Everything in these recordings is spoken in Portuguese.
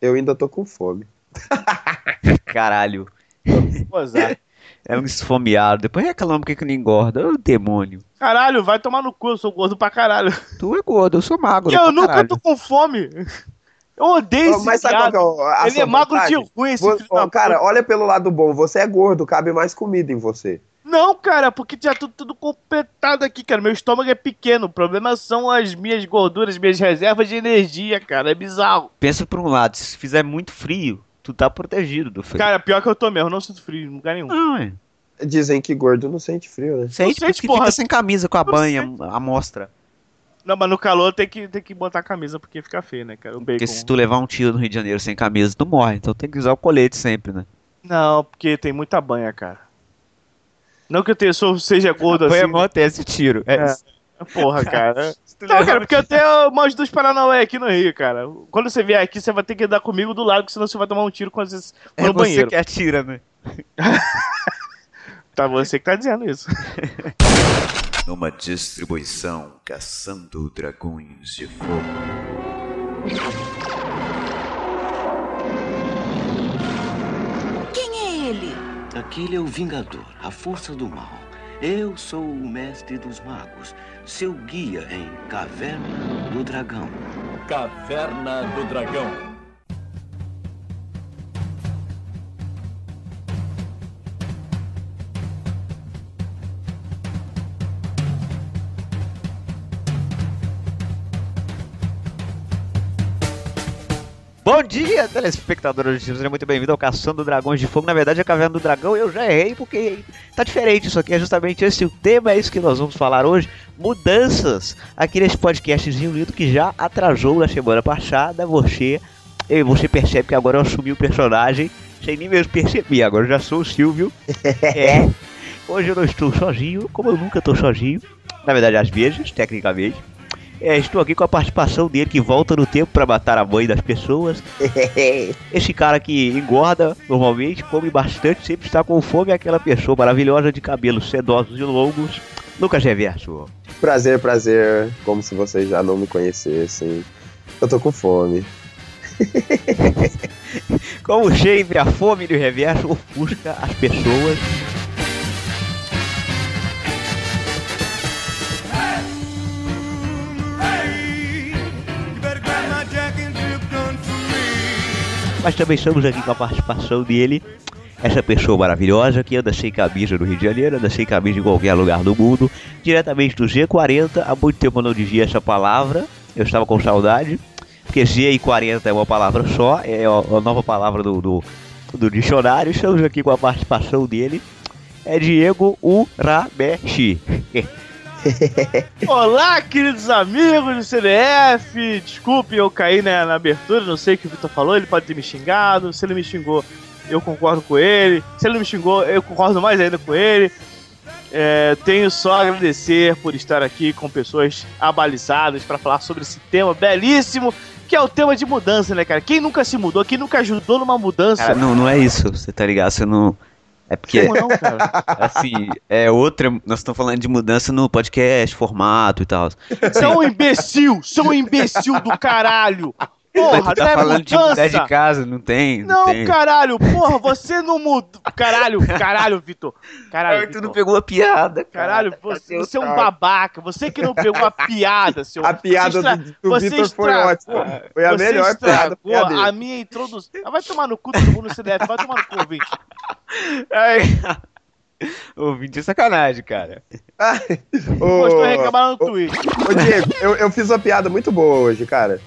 Eu ainda tô com fome. Caralho. É um esfomeado. Depois reclama porque que não engorda. Ô, demônio. Caralho, vai tomar no cu, eu sou gordo pra caralho. Tu é gordo, eu sou magro. Eu nunca caralho. tô com fome. Eu odeio esse Mas sabe qual é a Ele é magro de ruim, esse Vo- filho ó, da cara, olha pelo lado bom. Você é gordo, cabe mais comida em você. Não, cara, porque tinha tudo, tudo completado aqui, cara. Meu estômago é pequeno. O problema são as minhas gorduras, minhas reservas de energia, cara. É bizarro. Pensa por um lado, se fizer muito frio, tu tá protegido do frio. Cara, pior que eu tô mesmo. Eu não sinto frio em lugar nenhum. Não, é. Dizem que gordo não sente frio, né? Sente sente, porque porra. fica sem camisa com a Não banha, a mostra. Não, mas no calor tem que, tem que botar a camisa porque fica feio, né, cara? O bacon. Porque se tu levar um tiro no Rio de Janeiro sem camisa, tu morre. Então tem que usar o colete sempre, né? Não, porque tem muita banha, cara. Não que eu tenha, sou, seja gordo Foi assim. acontece tiro. É, É. Porra, cara. Não, cara, porque eu tenho umas dos Paranauê aqui no Rio, cara. Quando você vier aqui, você vai ter que andar comigo do lado, senão você vai tomar um tiro quando você for É no você banheiro. que atira, né? Tá você que tá dizendo isso. Numa distribuição caçando dragões de fogo. Aquele é o Vingador, a força do mal. Eu sou o mestre dos magos, seu guia em Caverna do Dragão. Caverna do Dragão. Bom dia, telespectadores de Seja muito bem-vindo ao Caçando Dragões de Fogo. Na verdade, a Caverna do Dragão eu já errei porque tá diferente isso aqui. É justamente esse o tema, é isso que nós vamos falar hoje. Mudanças aqui nesse podcastzinho lindo que já atrasou na semana passada. Você, e você percebe que agora eu assumi o personagem sem nem mesmo perceber. Agora eu já sou o Silvio. É. Hoje eu não estou sozinho, como eu nunca estou sozinho. Na verdade, às vezes, tecnicamente. É, estou aqui com a participação dele que volta no tempo para matar a mãe das pessoas. Esse cara que engorda normalmente, come bastante, sempre está com fome, é aquela pessoa maravilhosa de cabelos sedosos e longos. Lucas Reverso. Prazer, prazer. Como se vocês já não me conhecessem. Eu tô com fome. Como sempre, a fome do Reverso ofusca as pessoas. Mas também estamos aqui com a participação dele. Essa pessoa maravilhosa que anda sem camisa no Rio de Janeiro, anda sem camisa em qualquer lugar do mundo, diretamente do G40. Há muito tempo eu não dizia essa palavra, eu estava com saudade, porque G e 40 é uma palavra só, é a nova palavra do, do, do dicionário. Estamos aqui com a participação dele, é Diego Urameshi. Olá, queridos amigos do CDF. Desculpe, eu caí né, na abertura, não sei o que o Vitor falou, ele pode ter me xingado. Se ele me xingou, eu concordo com ele. Se ele me xingou, eu concordo mais ainda com ele. É, tenho só a agradecer por estar aqui com pessoas abalizadas para falar sobre esse tema belíssimo, que é o tema de mudança, né, cara? Quem nunca se mudou, quem nunca ajudou numa mudança? Cara, não, não é isso, você tá ligado? Você não. É porque, Como não, cara? assim, é outra. Nós estamos falando de mudança no podcast, formato e tal. Você é um imbecil, você é um imbecil do caralho. Porra, tu não tá é falando de mudar mudança. de casa, não tem. Não, tem. caralho, porra, você não mudou. Caralho, caralho, Vitor. Caralho, Ai, tu não Vitor. pegou a piada, cara. Caralho, você, você é um babaca. Você que não pegou a piada, seu. A piada estra- do, do Vitor foi ótima. Foi a você melhor piada. a minha introdução. Ah, Vai tomar no cu todo mundo no CDF, vai tomar no cu, ouvinte. Ai. Ouvinte é sacanagem, cara. Gostou de reclamar no. Ô, Diego, eu, eu fiz uma piada muito boa hoje, cara.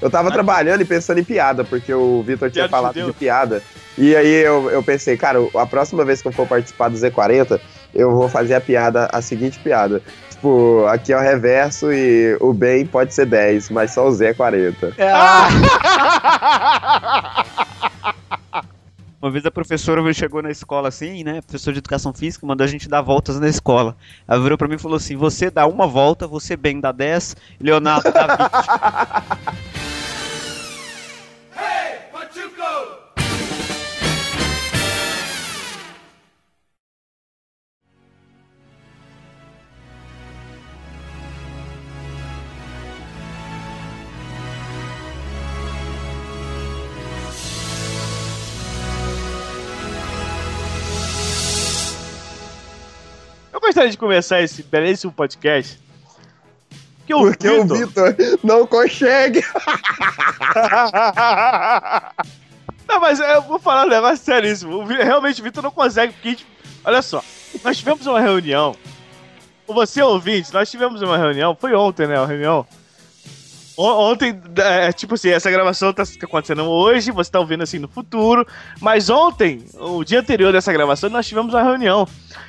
Eu tava trabalhando e pensando em piada, porque o Vitor tinha falado fudeu. de piada. E aí eu, eu pensei, cara, a próxima vez que eu for participar do Z40, eu vou fazer a piada, a seguinte piada. Tipo, aqui é o reverso e o bem pode ser 10, mas só o Z é 40. Uma vez a professora chegou na escola assim, né? Professor de educação física, mandou a gente dar voltas na escola. Ela virou pra mim e falou assim: você dá uma volta, você bem dá 10, Leonardo dá 20. gostaria de começar esse belíssimo podcast. Que o Porque o Vitor- não consegue. não, mas eu vou falar um negócio seríssimo. Realmente o Vitor não consegue, porque, a gente- olha só, nós tivemos uma reunião. Você ouvinte, nós tivemos uma reunião, foi ontem, né? A reunião. Ontem, é, tipo assim, essa gravação tá acontecendo hoje, você tá ouvindo assim no futuro, mas ontem, o dia anterior dessa gravação, nós tivemos uma reunião.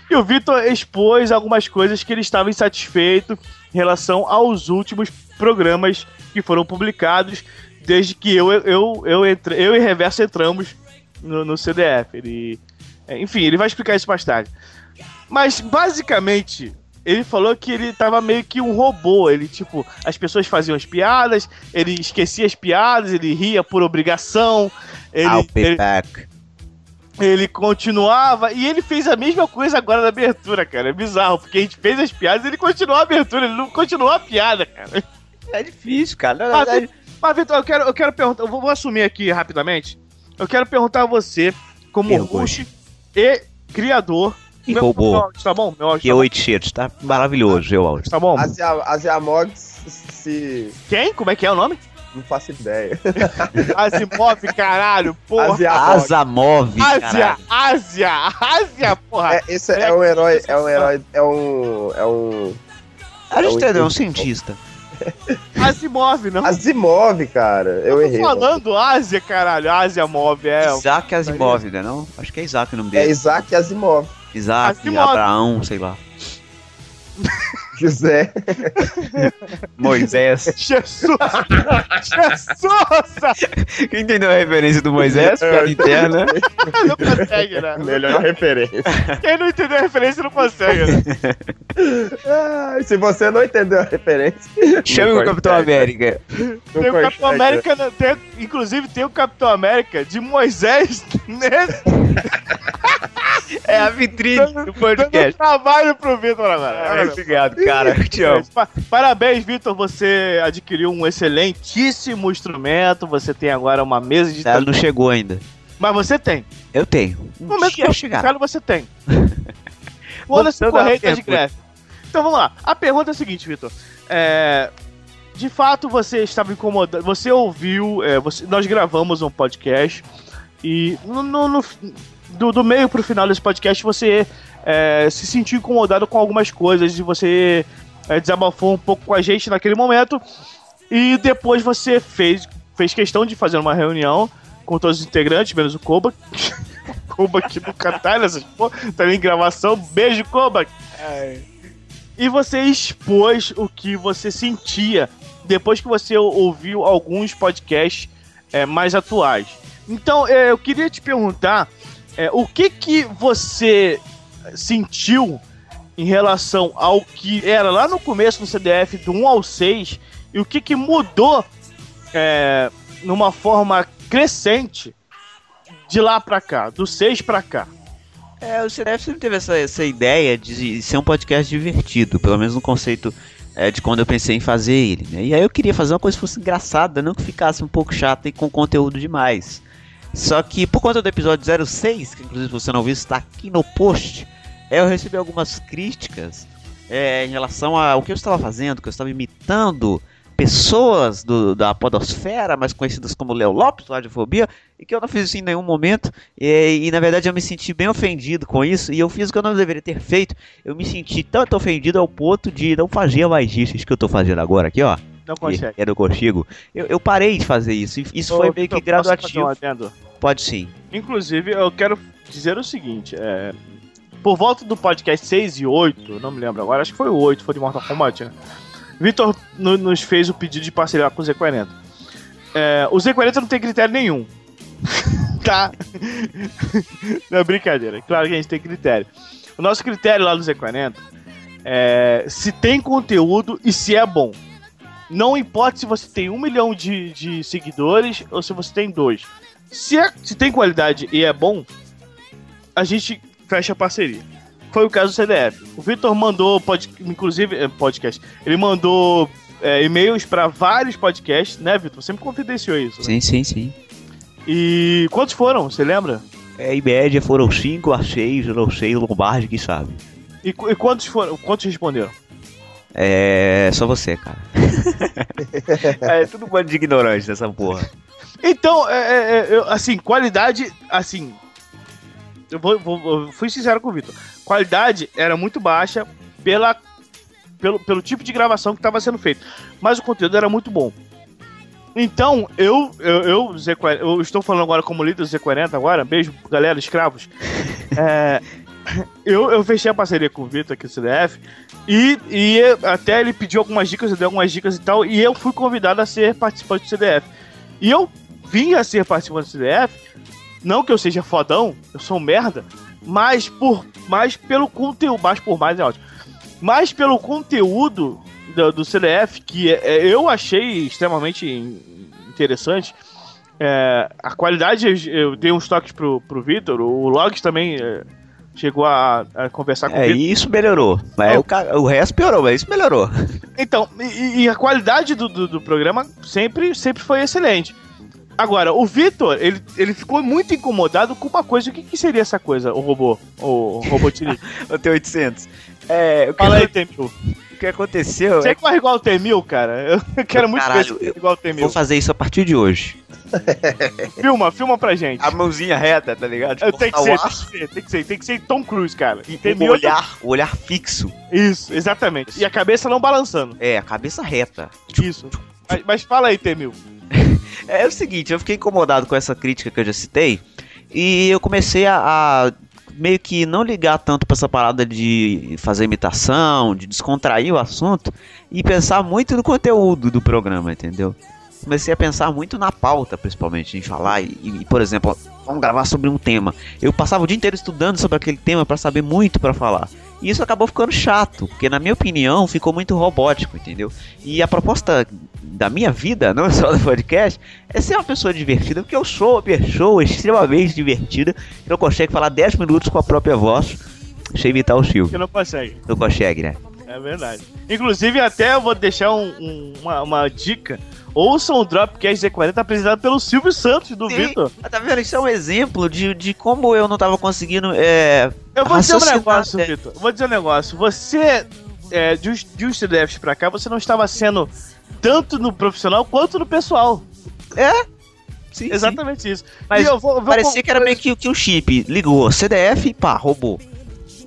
E o Vitor expôs algumas coisas que ele estava insatisfeito em relação aos últimos programas que foram publicados desde que eu, eu, eu, entre, eu e Reverso entramos no, no CDF. Ele, é, enfim, ele vai explicar isso mais tarde. Mas, basicamente, ele falou que ele tava meio que um robô. Ele, tipo, as pessoas faziam as piadas, ele esquecia as piadas, ele ria por obrigação. Ele, I'll be ele, back. ele continuava e ele fez a mesma coisa agora na abertura, cara. É bizarro, porque a gente fez as piadas e ele continuou a abertura, ele não continuou a piada, cara. É difícil, cara. Mas, verdade, mas Vitor, eu quero, eu quero perguntar, eu vou, vou assumir aqui rapidamente. Eu quero perguntar a você, como host e criador. E Meu- robô. meu áudio Tá bom? Meu áudio que tá bom? oito cheiros, tá maravilhoso, eu áudio. Tá bom? Asia, Asiamog se. Quem? Como é que é o nome? Não faço ideia. Asimov, caralho, porra. Asiamog. Asamov, Ásia. Ásia, Ásia, porra. É, esse é, um herói. É um herói. É um. É um. A gente eu entendeu, é um cientista. Asimov, não. Asimov, cara. Eu Tô errei. mano. falando Ásia, caralho. Ásia Mov, é. Isaac Asimov, né não? Acho que é Isaac o nome É dele. Isaac Asimov. Isaac, Asimov. Abraão, sei lá. José. Moisés. Jesus! Jesus! Quem entendeu a referência do Moisés? Piada interna. Não consegue, né? Melhor referência. Quem não entendeu a referência não consegue, né? Ah, se você não entendeu a referência. Chame o Capitão. América. Não Tem o Capitão. América, né? tem, inclusive tem o Capitão América de Moisés nesse É a vitrine do dando podcast. trabalho pro Vitor agora. Ah, Obrigado, cara. Te amo. Pa- Parabéns, Vitor. Você adquiriu um excelentíssimo instrumento. Você tem agora uma mesa de. Ela não chegou ainda. Mas você tem. Eu tenho. No Um momento que eu chegar. chegar, você tem. Foda-se o Voltando à correio tá de greve. Então vamos lá. A pergunta é a seguinte, Vitor. É, De fato, você estava incomodado. Você ouviu. é, você- Nós gravamos um podcast. E no, no- no- do, do meio pro final desse podcast, você é, se sentiu incomodado com algumas coisas. E você é, desabafou um pouco com a gente naquele momento. E depois você fez, fez questão de fazer uma reunião com todos os integrantes, menos o Koba. Koba que nunca tá nessas porra, tá em gravação. Beijo, Koba! E você expôs o que você sentia depois que você ouviu alguns podcasts é, mais atuais. Então, é, eu queria te perguntar é, o que que você sentiu em relação ao que era lá no começo do CDF, do 1 ao 6, e o que que mudou é, numa forma crescente de lá pra cá, do 6 pra cá. É, o CDF sempre teve essa, essa ideia de ser um podcast divertido, pelo menos no conceito é, de quando eu pensei em fazer ele. Né? E aí eu queria fazer uma coisa que fosse engraçada, não que ficasse um pouco chata e com conteúdo demais. Só que por conta do episódio 06, que inclusive você não viu, está aqui no post, é, eu recebi algumas críticas é, em relação ao que eu estava fazendo, que eu estava imitando pessoas do- da podosfera, mais conhecidas como Leo Lopes, do Radiofobia, e que eu não fiz isso em nenhum momento, e, e, na verdade eu me senti bem ofendido com isso, e eu fiz o que eu não deveria ter feito, eu me senti tanto ofendido ao ponto de não fazer mais isso, que eu tô fazendo agora aqui, ó, Não consegue. é do contigo, eu, eu parei de fazer isso, isso Ô, foi meio que graduativo, um pode sim. Inclusive, eu quero dizer o seguinte: é, por volta do podcast 6 e 8, não me lembro agora, acho que foi o 8, foi de Mortal Kombat, né? Vitor no- nos fez o pedido de parceria com o Z40. É, o Z40 não tem critério nenhum. tá? não é brincadeira. Claro que a gente tem critério. O nosso critério lá do Z40 é se tem conteúdo e se é bom. Não importa se você tem um milhão de, de seguidores ou se você tem dois. Se, é- se tem qualidade e é bom, a gente fecha a parceria. Foi o caso do CDF. O Vitor mandou, pod, inclusive, eh, podcast, ele mandou eh, e-mails para vários podcasts, né, Vitor? Me confidenciou isso. né? Sim, sim, sim. E quantos foram? Você lembra? É, em média foram 5 a 6, eu não sei, o Lombardi que sabe. E, e quantos foram? Quantos responderam? É. Só você, cara. é tudo um bando de ignorante nessa porra. Então, é, é, é, eu, assim, qualidade, assim. Eu, vou, vou- eu fui sincero com o Vitor. Qualidade era muito baixa pela, pelo, pelo tipo de gravação que estava sendo feito. Mas o conteúdo era muito bom. Então, eu, eu, eu, Z40, eu estou falando agora como líder do Z40 agora. Beijo, galera, escravos. É, eu, eu fechei a parceria com o Vitor aqui do CDF. E, e até ele pediu algumas dicas, eu dei algumas dicas e tal. E eu fui convidado a ser participante do CDF. E eu vim a ser participante do CDF, não que eu seja fodão, eu sou um merda, mas por mais pelo conteúdo, mais por mais é ótimo. Mas pelo conteúdo do, do CDF, que é- é- eu achei extremamente in- interessante. É, a qualidade, eu dei uns toques pro, pro Vitor, o Logs também é, chegou a, a conversar com o É, e isso melhorou. Mas Oh. o, o resto piorou, mas isso melhorou. Então, e, e a qualidade do, do, do programa sempre, sempre foi excelente. Agora, o Vitor, ele, ele ficou muito incomodado com uma coisa. O que, que seria essa coisa, o robô? O robô Tiri? O T800. É, o que, Fala aí, T-1000. o que aconteceu Você é corre igual o T-1000, cara? Eu quero muito Caralho, ver eu- igual o que T-1000. vou fazer isso a partir de hoje. Filma, filma pra gente. A mãozinha reta, tá ligado? Eu tenho que ser, tem que ser, tem que ser, tem que ser Tom Cruise, cara. o ar, T-1000 o olhar, o olhar fixo. Isso, exatamente. E a cabeça não balançando. É, a cabeça reta. Isso. Mas, mas fala aí, T-1000. É o seguinte, eu fiquei incomodado com essa crítica que eu já citei e eu comecei a, a meio que não ligar tanto pra essa parada de fazer imitação, de descontrair o assunto e pensar muito no conteúdo do programa, entendeu? Comecei a pensar muito na pauta, principalmente, em falar e, e, por exemplo, vamos gravar sobre um tema. Eu passava o dia inteiro estudando sobre aquele tema pra saber muito pra falar. E isso acabou ficando chato, porque na minha opinião ficou muito robótico, entendeu? E a proposta da minha vida, não só do podcast, é ser uma pessoa divertida, porque eu sou uma pessoa extremamente divertida, que não consegue falar 10 minutos com a própria voz, sem imitar o Silvio. Que não consegue. Não consegue, né? É verdade. Inclusive, até eu vou deixar um- um- uma, uma dica. Ouçam o Dropcast Z40 apresentado pelo Silvio Santos, do Sim. Vitor. Ah, Tá vendo? Isso é um exemplo de, de como eu não tava conseguindo. É, Eu vou dizer um negócio, é. Vitor. Vou dizer um negócio. Você, é, de, uns, de uns CDFs pra cá, você não estava sendo tanto no profissional quanto no pessoal. Sim, sim. Exatamente isso. Mas eu vou- eu vou- Parecia que era meio que, que um chip. Ligou, CDF e pá, roubou.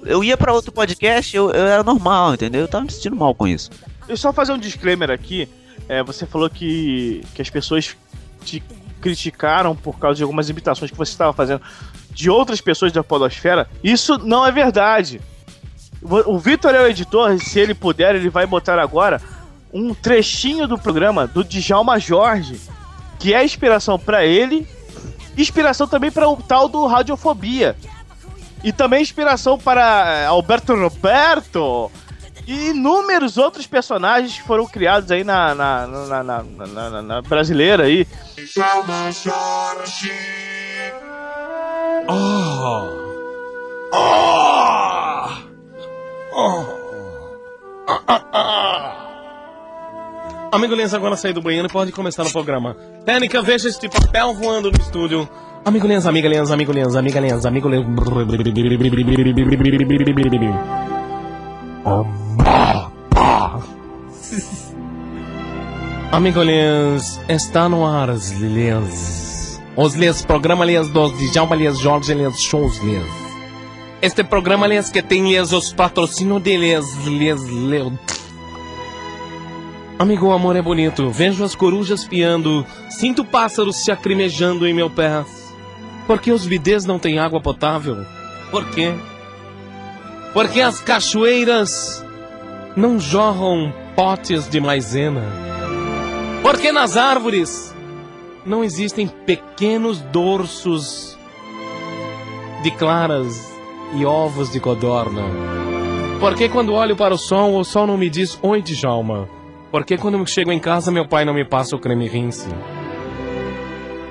Eu ia pra outro podcast, eu, eu era normal, entendeu? Eu tava me sentindo mal com isso. Eu só fazer um disclaimer aqui. É, você falou que, que as pessoas te criticaram por causa de algumas imitações que você estava fazendo de outras pessoas da Podosfera. Isso não é verdade. O Vitor é o editor, se ele puder, ele vai botar agora um trechinho do programa do Djalma Jorge, que é inspiração pra ele, inspiração também para o tal do Radiofobia. E também inspiração para eh, Alberto Roberto, e inúmeros outros personagens que foram criados aí na, na, na, na, na- na- na brasileira aí. Amigo Lenz, agora sair do banheiro e pode começar no programa. Técnica, veja este papel voando no estúdio. Amigo Lenz, amiga Lenz, amigo Lenz, amiga Lenz, amigo Lenz. Amigo Lenz, está no ar, os Lenz. Os Lenz, programa Lenz dos Djalma Lenz, Jorge Lenz, shows. Este programa que tem os patrocínios de Lenz, Lenz. Amigo, o amor é bonito. Vejo as corujas piando, sinto pássaros se acrimejando em meu pé. Por que os bidês não têm água potável? Por quê? Porque as cachoeiras não jorram potes de maisena? Porque nas árvores não existem pequenos dorsos de claras e ovos de codorna? Porque quando olho para o sol, o sol não me diz oi, Djalma? Porque quando chego em casa, meu pai não me passa o creme rinse?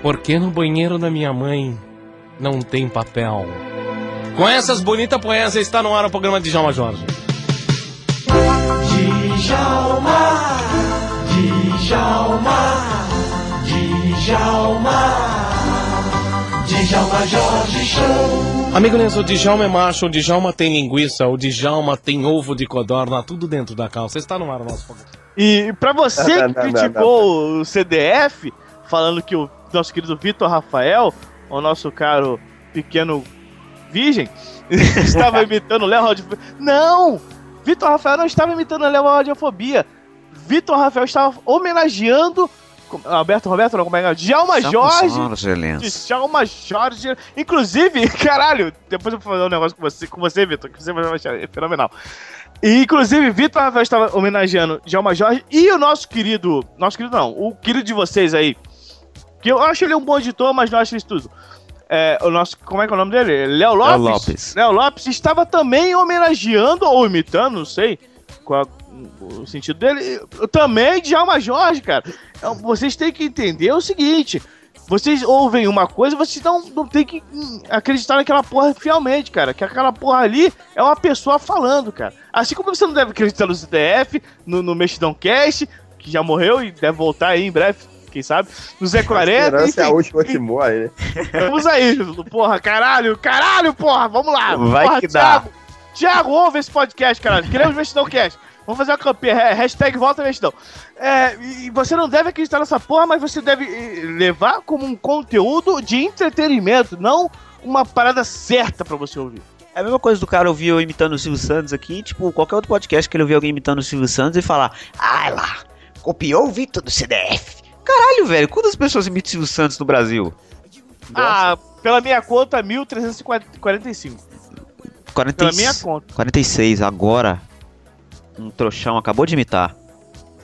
Porque no banheiro da minha mãe não tem papel? Com essas bonitas poesias está no ar o programa de Djalma Jorge. Djalma Jorge Show. Amigo Nenzo, o Djalma é macho, o Djalma tem linguiça, o Djalma tem ovo de codorna, tudo dentro da calça. Está no ar o nosso programa. E pra você que não, não, criticou o CDF, falando que o nosso querido Vitor Rafael, o nosso caro pequeno virgem, estava imitando o Léo Radiofobia. Não! Vitor Rafael não estava imitando o Léo Radiofobia. Vitor Rafael estava homenageando. Alberto Roberto, não, como é que é? Djalma Jorge. Djalma Jorge. Inclusive, caralho, depois eu vou fazer um negócio com você, com você Vitor, que você vai achar fenomenal. E, inclusive, Vitor Rafael estava homenageando Djalma Jorge e o nosso querido. Nosso querido não, o querido de vocês aí. Que eu acho ele um bom editor, mas não acho isso tudo. É, o nosso. Como é que é o nome dele? Léo Lopes. Lopes. Léo Lopes estava também homenageando, ou imitando, não sei qual o sentido dele. Também Djalma Jorge, cara. Então, vocês têm que entender o seguinte. Vocês ouvem uma coisa, vocês não, não tem que acreditar naquela porra fielmente, cara. Que aquela porra ali é uma pessoa falando, cara. Assim como você não deve acreditar no CDF, no, no Mexidão Cast, que já morreu e deve voltar aí em breve, quem sabe. No Zé A 40. esperança é a enfim. última que morre, né? Vamos aí, porra, caralho, caralho, porra, vamos lá. Vai porra, que dá. Thiago, Thiago, ouve esse podcast, caralho. Queremos Vestidão Cast. Vamos fazer uma campanha, ha- hashtag volta Vestidão. É, e você não deve acreditar nessa porra, mas você deve levar como um conteúdo de entretenimento, não uma parada certa pra você ouvir. É a mesma coisa do cara ouvir eu imitando o Silvio Santos aqui, tipo, qualquer outro podcast que ele ouvir alguém imitando o Silvio Santos e falar, ai lá, copiou o Vitor do CDF. Caralho, velho, quantas pessoas imitam o Silvio Santos no Brasil? Ah, pela minha conta, 1345. Pela 46, minha conta. 46, agora. Um trouxão acabou de imitar.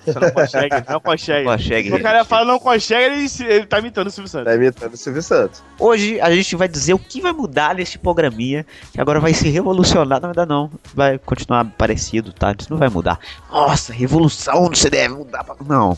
Você não consegue, não consegue. Consegue. O cara fala não consegue, ele, se- ele tá imitando o Silvio Santos. Tá imitando o Silvio Santos. Hoje a gente vai dizer o que vai mudar neste programinha, que agora vai se revolucionar. Não, ainda não. Vai continuar parecido, tá? Isso não vai mudar. Nossa, revolução no CDF mudar. pra- Não.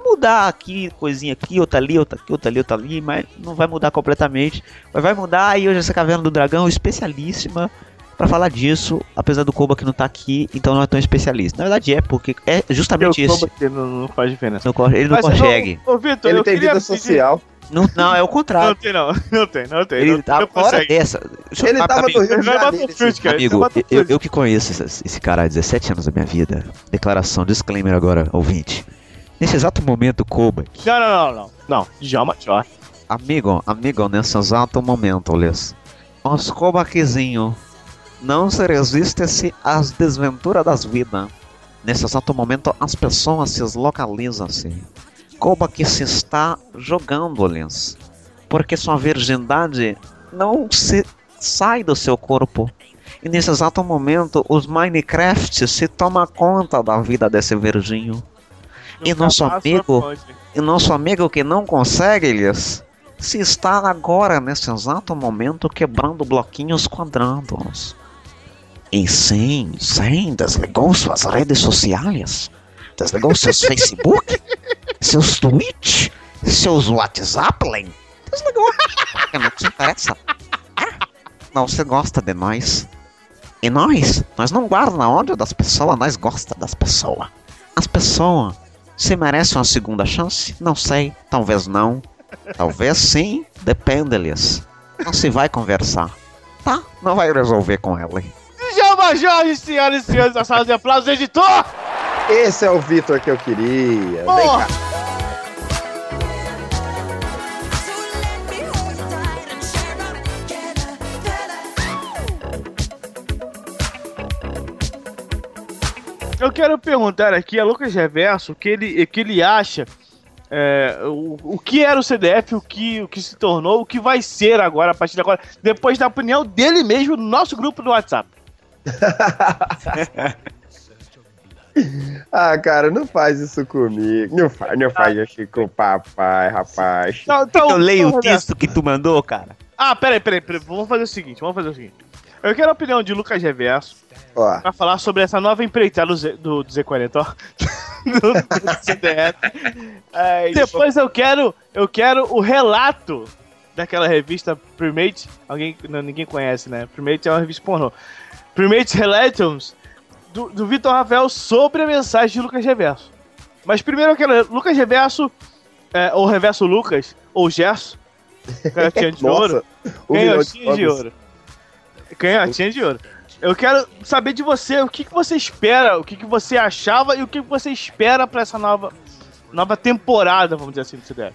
Vai mudar aqui, coisinha aqui, outra ali, outra aqui, outra ali, outra ali, mas não vai mudar completamente. Mas vai mudar e hoje essa Caverna do Dragão especialíssima pra falar disso, apesar do Koba que não tá aqui, então não é tão especialista. Na verdade é, porque é justamente isso. não, não faz diferença. Não ele não Mas, consegue. Ô, ô, Vitor, Ele eu tem vida pedir- social. Não, não, é o Não contrário. tem, não. Não tem, não tem. Ele não, tá não fora consegue. dessa. Eu- Ele tava amigo, no Rio de Não é Janeiro. Esse-. Amigo, é eu, eu que conheço esse, esse cara há 17 anos da minha vida. Declaração, disclaimer agora, ouvinte. Nesse exato momento, Koba, Não, não, não, não. Não, Djalma Jorge. amigo, amigo, nesse exato momento, Liz, os Kobaquizinho não se resiste-se às desventuras das vidas. Nesse exato momento, as pessoas se localizam-se. Koba que se está jogando, Liz, porque sua virgindade não se sai do seu corpo. E nesse exato momento, os Minecraft se tomam conta da vida desse virginho. E nosso amigo-. E nosso amigo que não consegue, Elias, se está agora, nesse exato momento, quebrando bloquinhos quadrados. E sim, sim, desligou suas redes sociais, desligou seus Facebook, seus Twitch, seus WhatsApp, desligou, porque não te interessa. Ah, Não se gosta de nós. E nós, nós não guardamos ódio das pessoas, nós gosta das pessoas. As pessoas se merecem uma segunda chance? Não sei, talvez não. Talvez sim, depende-lhes. Não se vai conversar. Tá, não vai resolver com ela. Djalma Jorge, senhoras e senhores da sala de aplausos, editor! Esse é o Vitor que eu queria. Vem Porra! cá. Eu quero perguntar aqui a Lucas Reverso o que ele, o que ele acha. é, o, o que era o CDF, o que, o que se tornou, o que vai ser agora, a partir de agora, depois da opinião dele mesmo no nosso grupo do WhatsApp. Ah, cara, não faz isso comigo. Não faz, não faz isso com o papai, rapaz. Então, então, Eu leio o Reverso. texto que tu mandou, cara. Ah, peraí, peraí, peraí, vamos fazer o seguinte, vamos fazer o seguinte. Eu quero a opinião de Lucas Reverso Ó, pra falar sobre essa nova empreitada do, Z, do, do Z40, ó. do, do CDF. Depois eu quero, eu quero o relato daquela revista Primate. Alguém, não, ninguém conhece, né? Primate é uma revista pornô. Primate Relations do, do Vitor Rafael sobre a mensagem de Lucas Reverso. Mas primeiro eu quero Lucas Reverso, é, ou Reverso Lucas, ou Gerson, canhotinha de ouro. Um milhão de ouro. Canhotinha de ouro. Eu quero saber de você, o que, que você espera, o que, que você achava e o que, que você espera pra essa nova, nova temporada, vamos dizer assim, do CDF.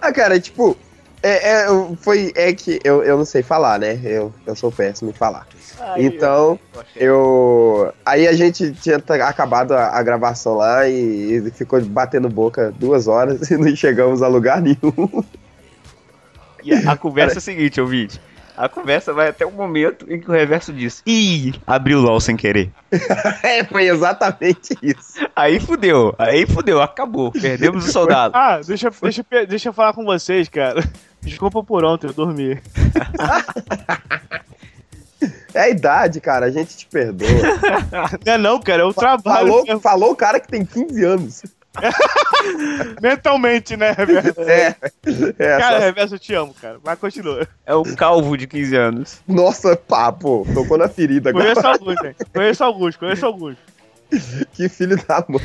Ah, cara, tipo, é, é, foi, é que eu, eu não sei falar, né? Eu, eu sou péssimo em falar. então, eu. Aí a gente tinha acabado a, a gravação lá e, e ficou batendo boca duas horas e não chegamos a lugar nenhum. E a, a conversa é a seguinte, ouvinte. A conversa vai até o momento em que o reverso diz: Ih, abriu o LOL sem querer. é, foi exatamente isso. Aí fudeu, aí fudeu, acabou. Perdemos o soldado. Ah, deixa, deixa, deixa eu falar com vocês, cara. Desculpa por ontem, eu dormi. É a idade, cara, a gente te perdoa. Não é não, cara, é o trabalho. Falou, mesmo. falou o cara que tem 15 anos. Mentalmente, né, Reverso? É, é Cara, só- Reverso, eu te amo, cara. Mas continua. É o calvo de 15 anos. Nossa, papo, tocou na ferida agora. Conheço alguns, né? Conheço alguns, conheço alguns. Que filho da mãe.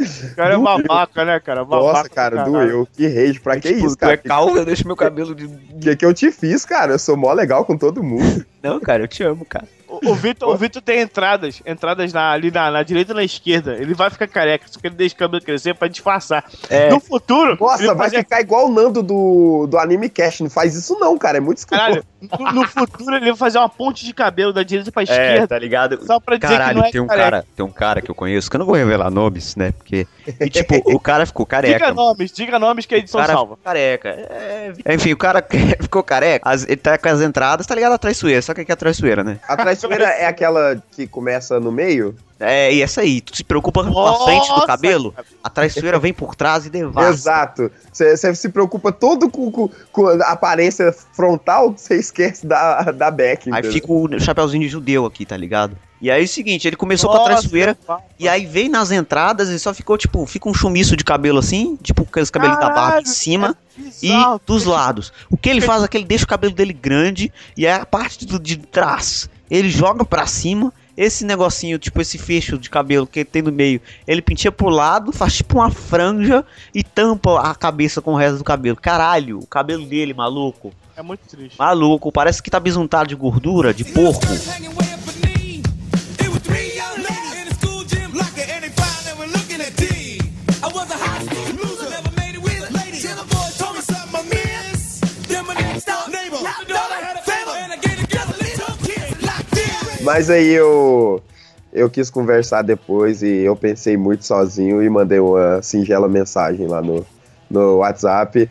O cara é babaca, né, cara? Babaca Nossa, cara, doeu. Que rage. Pra que Tipo, isso, tu cara? é calvo, eu deixo meu cabelo de. O que, que eu te fiz, cara? Eu sou mó legal com todo mundo. Não, cara, eu te amo, cara. O, o Vitor, o Vitor tem entradas, entradas na, ali na, na direita e na esquerda. Ele vai ficar careca, só que ele deixa o cabelo crescer pra disfarçar. É. No futuro, Nossa, vai fazer- ficar igual o Nando do, do Anime Cash. Não faz isso não, cara. É muito escroto. Caralho, no, futuro ele vai fazer uma ponte de cabelo da direita pra esquerda. tá ligado? Só pra dizer que Caralho, não é tem um careca. cara, tem um cara que eu conheço, que eu não vou revelar nomes, né? Porque. E, tipo, o cara ficou careca. Diga nomes, diga nomes que a O edição cara salva. careca. É, Enfim, o cara ficou careca. as- ele tá com as entradas, tá ligado? A traiçoeira. Só que aqui é a traiçoeira, né? A traiçoeira é aquela que começa no meio? É, e essa aí. Tu se preocupa com a Nossa, frente do cabelo, a traiçoeira vem por trás e devasta. Exato. Você se preocupa todo com, com- com a aparência frontal, você esquece da, da back. Aí entendeu? fica o chapeuzinho de judeu aqui, tá ligado? E aí é o seguinte, ele começou com a Nossa, traiçoeira, e aí vem nas entradas e só ficou, tipo, fica um chumiço de cabelo assim, tipo, com os cabelos da barba de cima e Bizarro. dos lados. O que ele faz é que ele deixa o cabelo dele grande e é a parte do, de trás. Ele joga pra cima, esse negocinho, tipo, esse fecho de cabelo que tem no meio, ele pintia pro lado, faz tipo uma franja e tampa a cabeça com o resto do cabelo. Caralho, o cabelo dele, maluco. É muito triste. Maluco, parece que tá bisuntado de gordura, de porco. Mas aí eu, eu quis conversar depois e eu pensei muito sozinho e mandei uma singela mensagem lá no, no WhatsApp.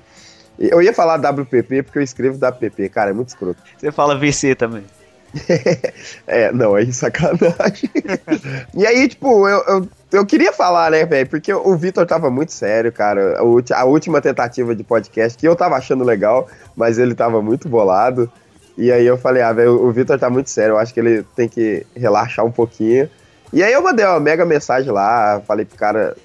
Eu ia falar WPP porque eu escrevo WPP, cara, é muito escroto. Você fala VC também. É, não, aí sacanagem. e aí, tipo, eu, eu, eu queria falar, né, velho, porque o Vitor tava muito sério, cara. A última tentativa de podcast que eu tava achando legal, mas ele tava muito bolado. E aí eu falei, ah, velho, o Vitor tá muito sério, eu acho que ele tem que relaxar um pouquinho. E aí eu mandei uma mega mensagem lá, falei pro cara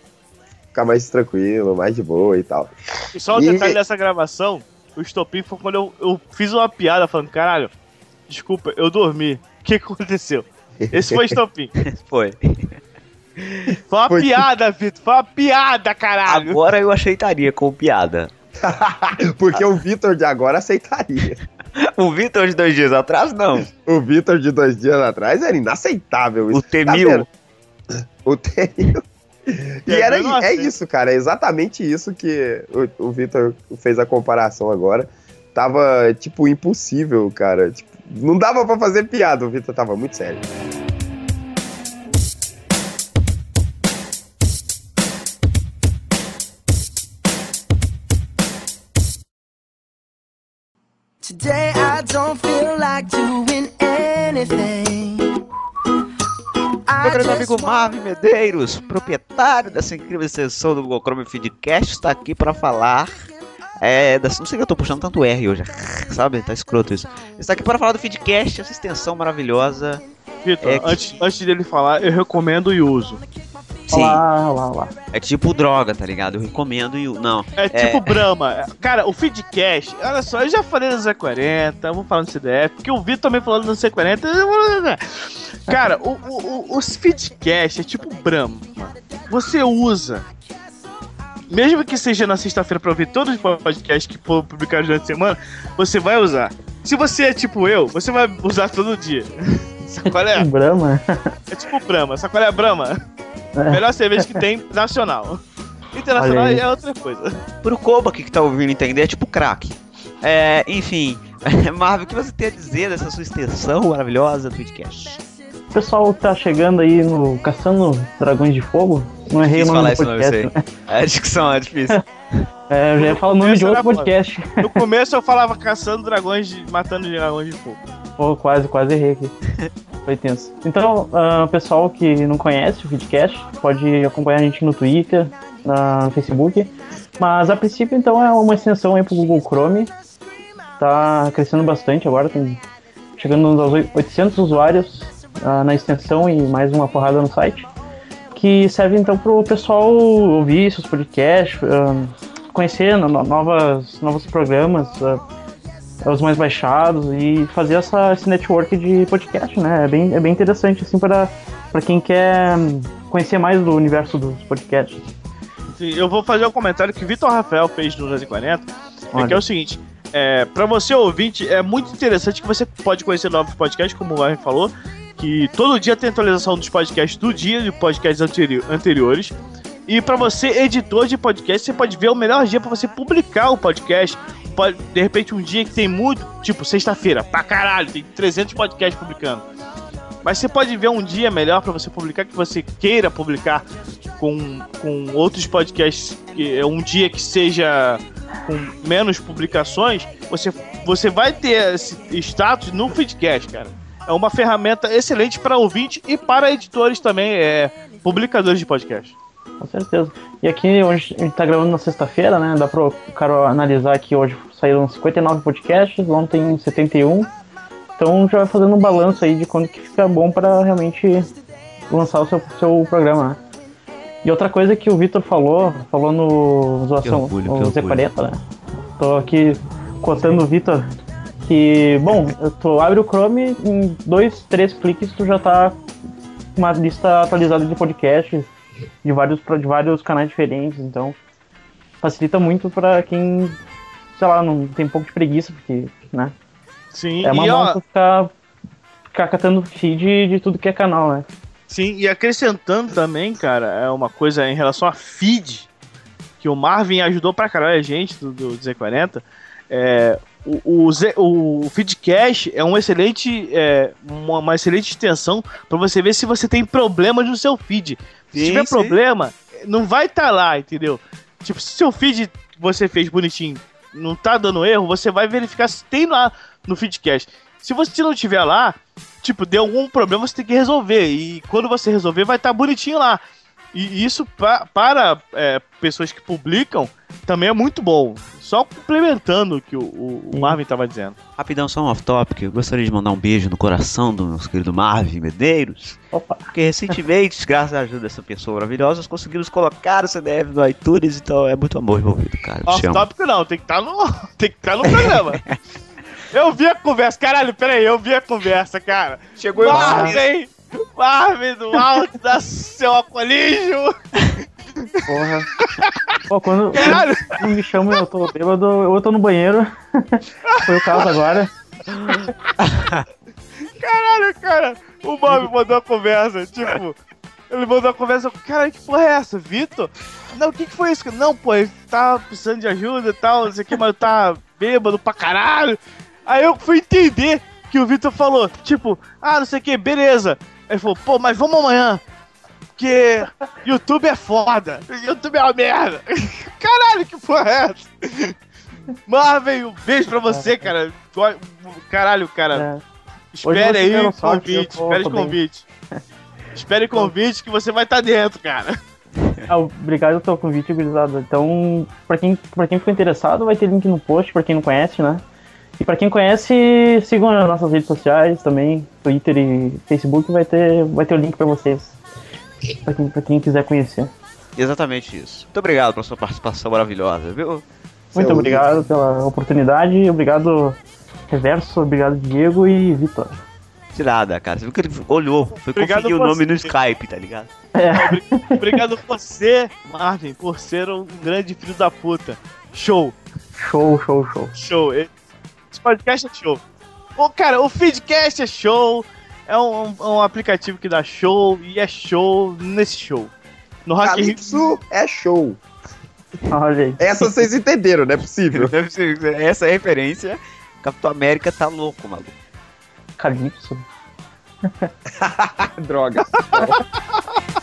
ficar mais tranquilo, mais de boa e tal. E só um E- detalhe dessa gravação, o estopim foi quando eu, eu fiz uma piada falando, caralho, desculpa, eu dormi. O que aconteceu? Esse foi o estopim. Foi. Foi uma Foi. piada, Vitor. Foi uma piada, caralho. Agora eu aceitaria com piada. Porque o Vitor de agora aceitaria. O Vitor de dois dias atrás, não. O Vitor de dois dias atrás era inaceitável. O Tá Temil. vendo? O Temil. E Temil era, é isso, cara. É exatamente isso que o, o Vitor fez a comparação agora. Tava, tipo, impossível, cara. Tipo, não dava pra fazer piada. O Vitor tava muito sério. Today I don't feel like doing anything. Meu querido amigo Marvin Medeiros, proprietário dessa incrível extensão do Google Chrome Feedcast, está aqui para falar. É, não sei que eu tô puxando tanto R hoje, sabe? Tá escroto isso. Está aqui para falar do Feedcast, essa extensão maravilhosa. Vitor, É antes, antes dele falar, eu recomendo e uso. Sim, Lá, lá, lá. é tipo droga, tá ligado? Eu recomendo e o. Não, É tipo Brahma. Cara, o feedcast, olha só, eu já falei no Z40, eu vou falar no CDF, porque o Vitor também falou no C40. Cara, o, o, o, os feedcast é tipo Brahma. Você usa. Mesmo que seja na sexta-feira pra ouvir todos os podcasts que for publicados durante a semana, você vai usar. Se você é tipo eu, você vai usar todo dia. Sacolé? Um Brahma. É tipo Brahma. Sacolé Brahma. É. Melhor cerveja que tem nacional. Internacional é outra coisa. Pro Koba aqui que tá ouvindo entender, é tipo crack. É, enfim, Marvel, o que você tem a dizer dessa sua extensão maravilhosa do podcast? O pessoal tá chegando aí no Caçando Dragões de Fogo. Não errei o nome falar do esse nome, podcast. sei. A dicção é difícil. É, eu já ia falar o nome de outro podcast. No começo eu falava caçando dragões, de, matando dragões de fogo. Pô, quase, quase errei aqui. Foi tenso. Então, ah, pessoal que não conhece o Vidcast, pode acompanhar a gente no Twitter, na- no Facebook. Mas a princípio, então, é uma extensão aí pro Google Chrome. Tá crescendo bastante agora, tem chegando aos 800 usuários ah, na extensão e mais uma porrada no site. Que serve então pro pessoal ouvir seus podcasts, ah, conhecer no- no- novas, novos programas, ah, os mais baixados e fazer essa, esse network de podcast, né? É bem, é bem interessante, assim, para quem quer conhecer mais do universo dos podcasts. Sim, Eu vou fazer um comentário que o Vitor Rafael fez no 240, é Olha. que é o seguinte. É, para você ouvinte, é muito interessante que você pode conhecer novos podcasts, como o Marvin falou, que todo dia tem atualização dos podcasts do dia e podcasts anteri- anteriores. E para você, editor de podcast, você pode ver o melhor dia para você publicar o podcast. Pode, de repente, um dia que tem muito, tipo sexta-feira, pra caralho, tem 300 podcasts publicando. Mas você pode ver um dia melhor para você publicar que você queira publicar com, com outros podcasts, é um dia que seja com menos publicações, você, você vai ter esse status no Feedcast, cara. É uma ferramenta excelente para ouvinte e para editores também, é, publicadores de podcast. Com certeza. E aqui hoje a gente tá gravando na sexta-feira, né? Dá pro cara analisar que hoje saíram 59 podcasts, ontem 71. Então já vai fazendo um balanço aí de quando que fica bom para realmente lançar o seu, seu programa, né? E outra coisa que o Vitor falou, falou no Zoação, orgulho, que no orgulho. Z40, né? Tô aqui cotando o Vitor que, bom, tu abre o Chrome, em dois, três cliques tu já tá com uma lista atualizada de podcasts de vários, de vários canais diferentes, então facilita muito pra quem, sei lá, não tem um pouco de preguiça, porque, né? Sim, É uma e ó, ficar, ficar catando feed de tudo que é canal, né? Sim, e acrescentando também, cara, é uma coisa em relação a feed, que o Marvin ajudou pra caralho a gente do, do Z40. É, o, o, Z- o Feedcast é um excelente, é, uma, uma excelente extensão pra você ver se você tem problemas no seu feed. Se Sim, tiver sim. problema, não vai estar lá, entendeu? Tipo, se seu feed que você fez bonitinho não tá dando erro, você vai verificar se tem lá no Feedcast. Se você não tiver lá, tipo, deu algum problema, você tem que resolver. E quando você resolver, vai estar bonitinho lá. E isso pa- para é, pessoas que publicam também é muito bom. Só complementando o que o, o, o Marvin estava dizendo. Rapidão, só um off-topic. Eu gostaria de mandar um beijo no coração do nosso querido Marvin Medeiros. Opa. Porque recentemente, graças à ajuda dessa pessoa maravilhosa, nós conseguimos colocar o CDF no iTunes, então é muito amor envolvido, cara. Off-tópico não, tem que estar no, tem que estar no programa. Eu vi a conversa, caralho, peraí, eu vi a conversa, cara. Chegou Marvin, Marvin do alto da seu alcoolismo. Porra. Pô, quando, Caralho. me chamam e eu tô bêbado, eu tô no banheiro. Foi o caso agora. Caralho, cara, o Bob mandou a conversa, tipo, ele mandou a conversa, cara, que porra é essa, Vitor? Não, o que, que foi isso? Não, pô, ele tá precisando de ajuda e tal, não sei o que, mas tá bêbado pra caralho. Aí eu fui entender que o Vitor falou, tipo, ah, não sei o que, beleza. Aí ele falou, pô, mas vamos amanhã. Porque YouTube é foda. YouTube é uma merda. Caralho, que porra é essa? Marvin, um beijo pra você, cara. Caralho, cara. É. Espere aí o convite, espere o convite. espere o convite que você vai estar dentro, cara. Ah, obrigado pelo convite, gurizada. Então, pra quem, pra quem ficou interessado, vai ter link no post, pra quem não conhece, né? E pra quem conhece, sigam as nossas redes sociais também, Twitter e Facebook, vai ter, vai ter o link pra vocês. Pra quem, pra quem quiser conhecer. Exatamente isso. Muito obrigado pela sua participação maravilhosa, viu? Muito Seu- obrigado pela oportunidade, obrigado Reverso, obrigado Diego e Vitor. De nada, cara. Você viu que ele olhou, foi Obrigado conferir o você. nome no Skype, tá ligado? Obrigado você, Marvin, por ser um grande filho da puta. Show, Show, show, show. show. Esse podcast é show. Ô, cara, o Feedcast é show. É um, um aplicativo que dá show e é show nesse show. No Rock in Rio. Calypso é show. Olha aí. Essa vocês entenderam, não é possível. Ser- Essa é a referência. Capitão América tá louco, maluco. Calypso. Droga.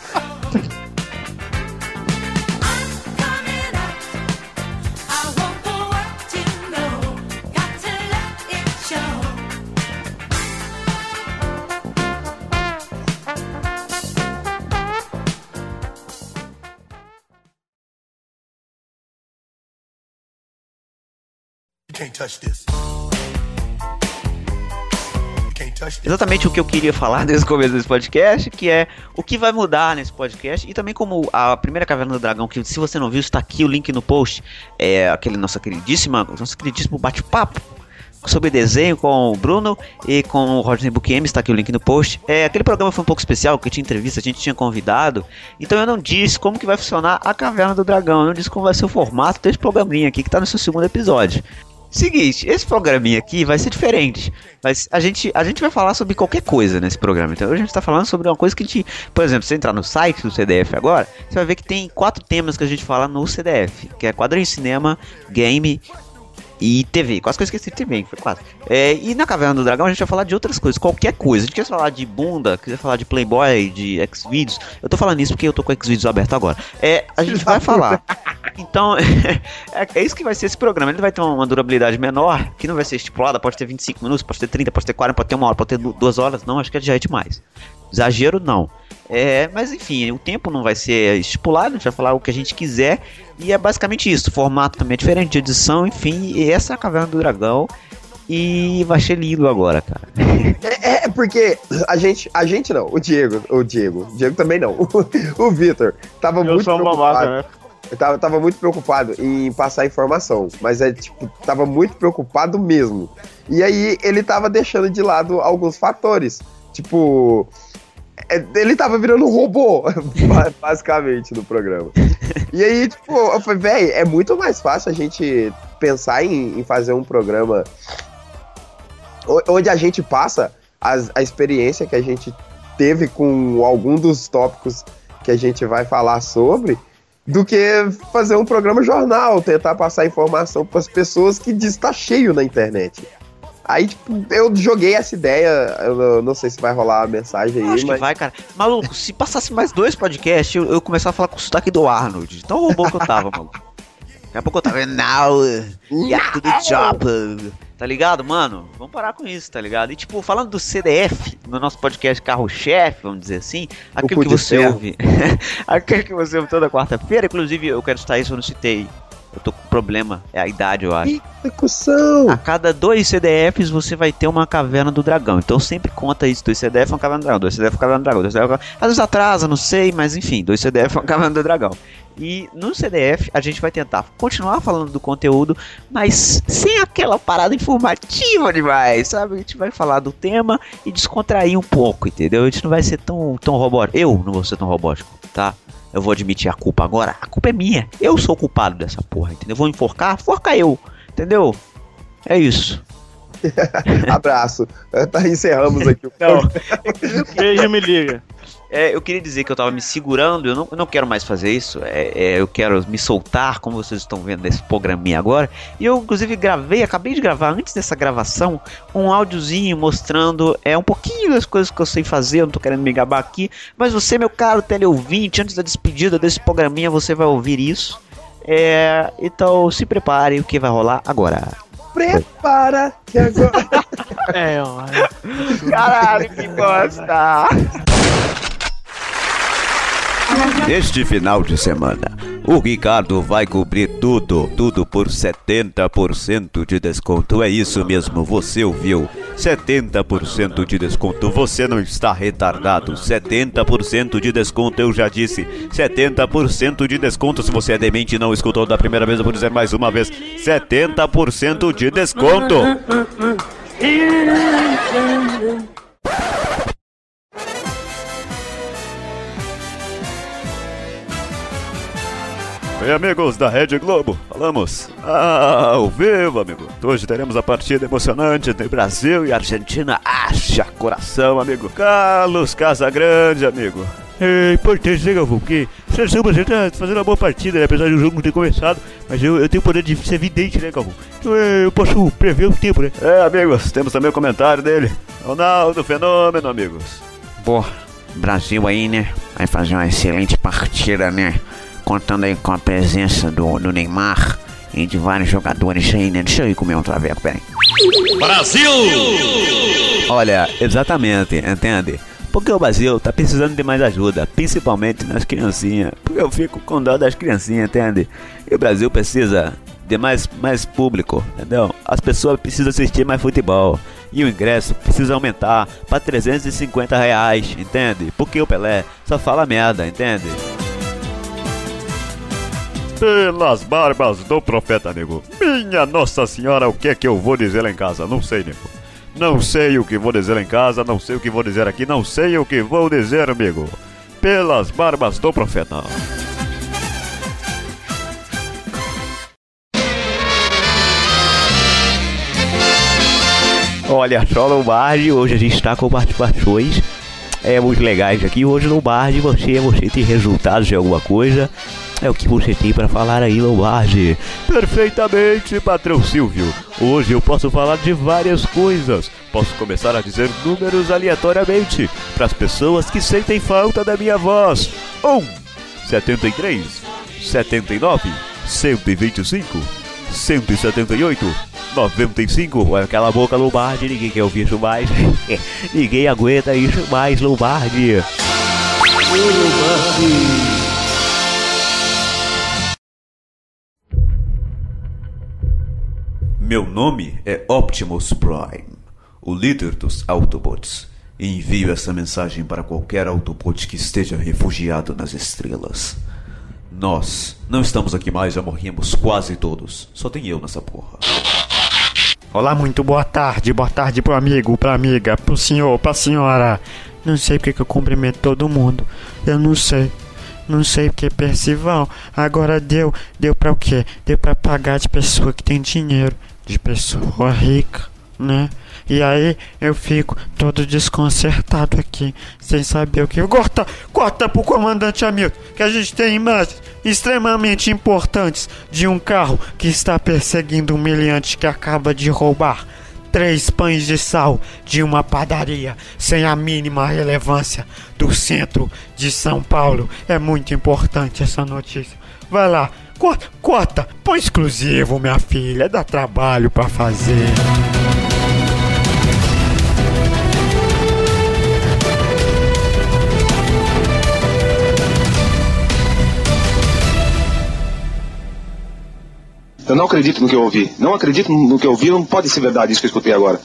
Exatamente o que eu queria falar desde o começo desse podcast, que é o que vai mudar nesse podcast, e também como a primeira Caverna do Dragão, que se você não viu, está aqui o link no post, é aquele nossa queridíssima, nosso queridíssimo bate-papo sobre desenho com o Bruno e com o Rodney Bukiem, está aqui o link no post. É, aquele programa foi um pouco especial, porque tinha entrevista, a gente tinha convidado, então eu não disse como que vai funcionar a Caverna do Dragão, eu não disse como vai ser o formato desse programinha aqui, que está no seu segundo episódio. Seguinte, esse programinha aqui vai ser diferente. Mas a gente, a gente vai falar sobre qualquer coisa nesse programa. Então a gente tá falando sobre uma coisa que a gente. Por exemplo, se você entrar no site do CDF agora, você vai ver que tem quatro temas que a gente fala no CDF, que é quadrinho, cinema, game e TV. Quase que eu esqueci de TV, foi quase. É, e na Caverna do Dragão a gente vai falar de outras coisas, qualquer coisa. A gente quer falar de bunda, quiser falar de Playboy, de Xvideos. Eu tô falando isso porque eu tô com o Xvideos aberto agora. É, a gente vai falar. Então, é, é isso que vai ser esse programa. Ele vai ter uma durabilidade menor, que não vai ser estipulada, pode ter 25 minutos, pode ter 30, pode ter 40, pode ter uma hora, pode ter du- duas horas. Não, acho que já é demais. Exagero não. É, mas enfim, o tempo não vai ser estipulado, a gente vai falar o que a gente quiser. E é basicamente isso. O formato também é diferente de edição, enfim. E essa é a Caverna do Dragão. E vai ser lindo agora, cara. É, é porque a gente, a gente não, o Diego, o Diego, o Diego também não, o, o Vitor tava Eu muito sou preocupado. babaca, né? Eu tava, tava muito preocupado em passar informação, mas é tipo, tava muito preocupado mesmo. E aí ele tava deixando de lado alguns fatores, tipo, ele tava virando um robô, ba- basicamente, no programa. E aí, tipo, eu falei, velho, é muito mais fácil a gente pensar em, em fazer um programa onde a gente passa as- a experiência que a gente teve com algum dos tópicos que a gente vai falar sobre, do que fazer um programa jornal, tentar passar informação para as pessoas que diz tá cheio na internet. Aí, tipo, eu joguei essa ideia, eu não- não sei se vai rolar a mensagem Eu aí, acho que mas vai, cara. Maluco, se passasse mais dois podcasts, eu, eu começava a falar com o sotaque do Arnold. Tão robô que eu tava, maluco. Daqui a pouco eu tava. Now, yeah, to the job. Tá ligado, mano? Vamos parar com isso, tá ligado? E tipo, falando do CDF, no nosso podcast Carro-Chefe, vamos dizer assim, aquilo que você ferro. ouve. aquilo que você ouve toda quarta-feira, inclusive eu quero citar isso, eu não citei. Eu tô com problema, é a idade, eu acho. Eita, cução! A cada dois CDFs você vai ter uma caverna do dragão. Então sempre conta isso. Dois CDF é uma caverna do dragão. Dois CDF é uma caverna do dragão. Dois CDF é uma... Às vezes atrasa, não sei, mas enfim. Dois CDF é uma caverna do dragão. E no CDF a gente vai tentar continuar falando do conteúdo, mas sem aquela parada informativa demais, sabe? A gente vai falar do tema e descontrair um pouco, entendeu? A gente não vai ser tão, tão robótico. Eu não vou ser tão robótico, tá? Eu vou admitir a culpa agora. A culpa é minha. Eu sou o culpado dessa porra, entendeu? Vou enforcar? Forca eu, entendeu? É isso. Abraço. Tá, encerramos aqui o Não. Beijo, me liga. É, eu queria dizer que eu tava me segurando, eu não, eu não quero mais fazer isso, é, é, eu quero me soltar, como vocês estão vendo nesse programinha agora. E eu, inclusive, gravei, acabei de gravar, antes dessa gravação, um áudiozinho mostrando é, um pouquinho das coisas que eu sei fazer, eu não tô querendo me gabar aqui. Mas você, meu caro teleouvinte, antes da despedida desse programinha, você vai ouvir isso. É, então se prepare, o que vai rolar agora. Prepara que agora. É, ó. Caralho, que bosta! Este final de semana, o Ricardo vai cobrir tudo, tudo por 70% de desconto. É isso mesmo, você ouviu? 70% de desconto. Você não está retardado. 70% de desconto, eu já disse. 70% de desconto. Se você é demente e não escutou da primeira vez, eu vou dizer mais uma vez: 70% de desconto. Bem, amigos da Rede Globo, falamos ah, ao vivo, amigo. Hoje teremos a partida emocionante entre Brasil e Argentina. Haja coração, amigo. Carlos Casagrande, amigo. É importante, né, Galvão? Porque a seleção brasileira tá fazendo uma boa partida, né? apesar do jogo não ter começado. Mas eu, eu tenho o poder de ser vidente, né, Galvão? Então é, eu posso prever o tempo, né? É, amigos, temos também o comentário dele. Ronaldo Fenômeno, amigos. Pô, Brasil aí, né? Vai fazer uma excelente partida, né? Contando aí com a presença do, do Neymar e de vários jogadores aí, né? Deixa eu ir comer um traveco, peraí. Brasil! Olha, exatamente, entende? Porque o Brasil tá precisando de mais ajuda, principalmente nas criancinhas. Porque eu fico com dó das criancinhas, entende? E o Brasil precisa de mais, mais público, entendeu? As pessoas precisam assistir mais futebol. E o ingresso precisa aumentar para 350 reais, entende? Porque o Pelé só fala merda, entende? Pelas barbas do profeta, nego. Minha Nossa Senhora, o que é que eu vou dizer lá em casa? Não sei, nego. Não sei o que vou dizer lá em casa, não sei o que vou dizer aqui, não sei o que vou dizer, amigo. Pelas barbas do profeta. Olha só, Lombardi, hoje a gente está com participações é, muito legais aqui. Hoje, Lombardi, você, você tem resultados de alguma coisa? É o que você tem para falar aí, Lombardi? Perfeitamente, patrão Silvio. Hoje eu posso falar de várias coisas. Posso começar a dizer números aleatoriamente para as pessoas que sentem falta da minha voz. 1, 73, 79, 125, 178. 95, vai aquela boca Lombardi, ninguém quer ouvir isso mais. ninguém aguenta isso mais, Lombardi. Meu nome é Optimus Prime, o líder dos Autobots. E envio essa mensagem para qualquer Autobot que esteja refugiado nas estrelas. Nós não estamos aqui mais, já morrimos quase todos. Só tem eu nessa porra. Olá, muito boa tarde. Boa tarde pro amigo, pra amiga, pro senhor, pra senhora. Não sei porque que eu cumprimento todo mundo. Eu não sei. Não sei porque Percival. Agora deu. Deu pra o quê? Deu pra pagar de pessoa que tem dinheiro. De pessoa rica, né? E aí eu fico todo desconcertado aqui, sem saber o que. Corta, corta pro comandante Hamilton, que a gente tem imagens extremamente importantes de um carro que está perseguindo um humilhante que acaba de roubar três pães de sal de uma padaria sem a mínima relevância do centro de São Paulo. É muito importante essa notícia. Vai lá, corta, corta, põe exclusivo, minha filha, dá trabalho para fazer. Eu não acredito no que eu ouvi. Não acredito no que eu ouvi, não pode ser verdade isso que eu escutei agora.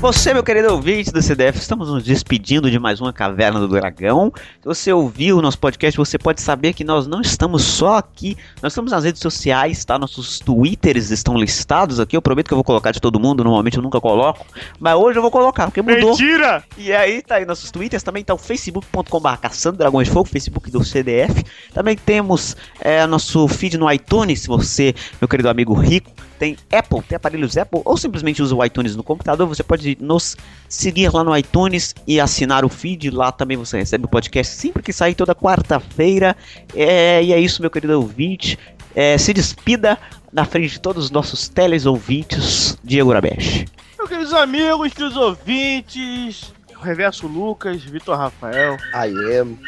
Você, meu querido ouvinte do CDF, estamos nos despedindo de mais uma Caverna do Dragão. Se você ouviu o nosso podcast, você pode saber que nós não estamos só aqui, nós estamos nas redes sociais, tá? Nossos twitters estão listados aqui. Eu prometo que eu vou colocar de todo mundo, normalmente eu nunca coloco, mas hoje eu vou colocar, porque mudou. Mentira! E aí tá aí nossos twitters, também tá o facebook.com.br caçando dragões de fogo, facebook do CDF. Também temos é, nosso feed no iTunes, se você, meu querido amigo rico, tem Apple, tem aparelhos Apple, ou simplesmente usa o iTunes no computador, você pode nos seguir lá no iTunes e assinar o feed. Lá também você recebe o podcast sempre que sair, toda quarta-feira. É, e é isso, meu querido ouvinte. É, se despida na frente de todos os nossos telesouvintes, Diego Rabesh. Meus queridos amigos, queridos ouvintes, Reverso Lucas, Vitor Rafael. I am.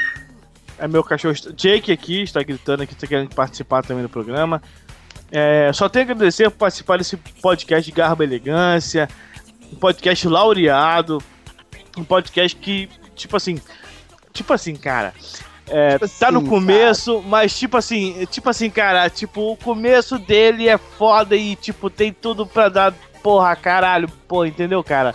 É meu cachorro Jake aqui, está gritando aqui, está querendo participar também do programa. É, só tenho a agradecer por participar desse podcast de Garba Elegância, um podcast laureado, um podcast que, tipo assim, tipo assim, cara, é, Tipo tá no assim, começo, mas tipo assim, tipo assim, cara, tipo, o começo dele é foda e, tipo, tem tudo pra dar, porra, caralho, porra, entendeu, cara?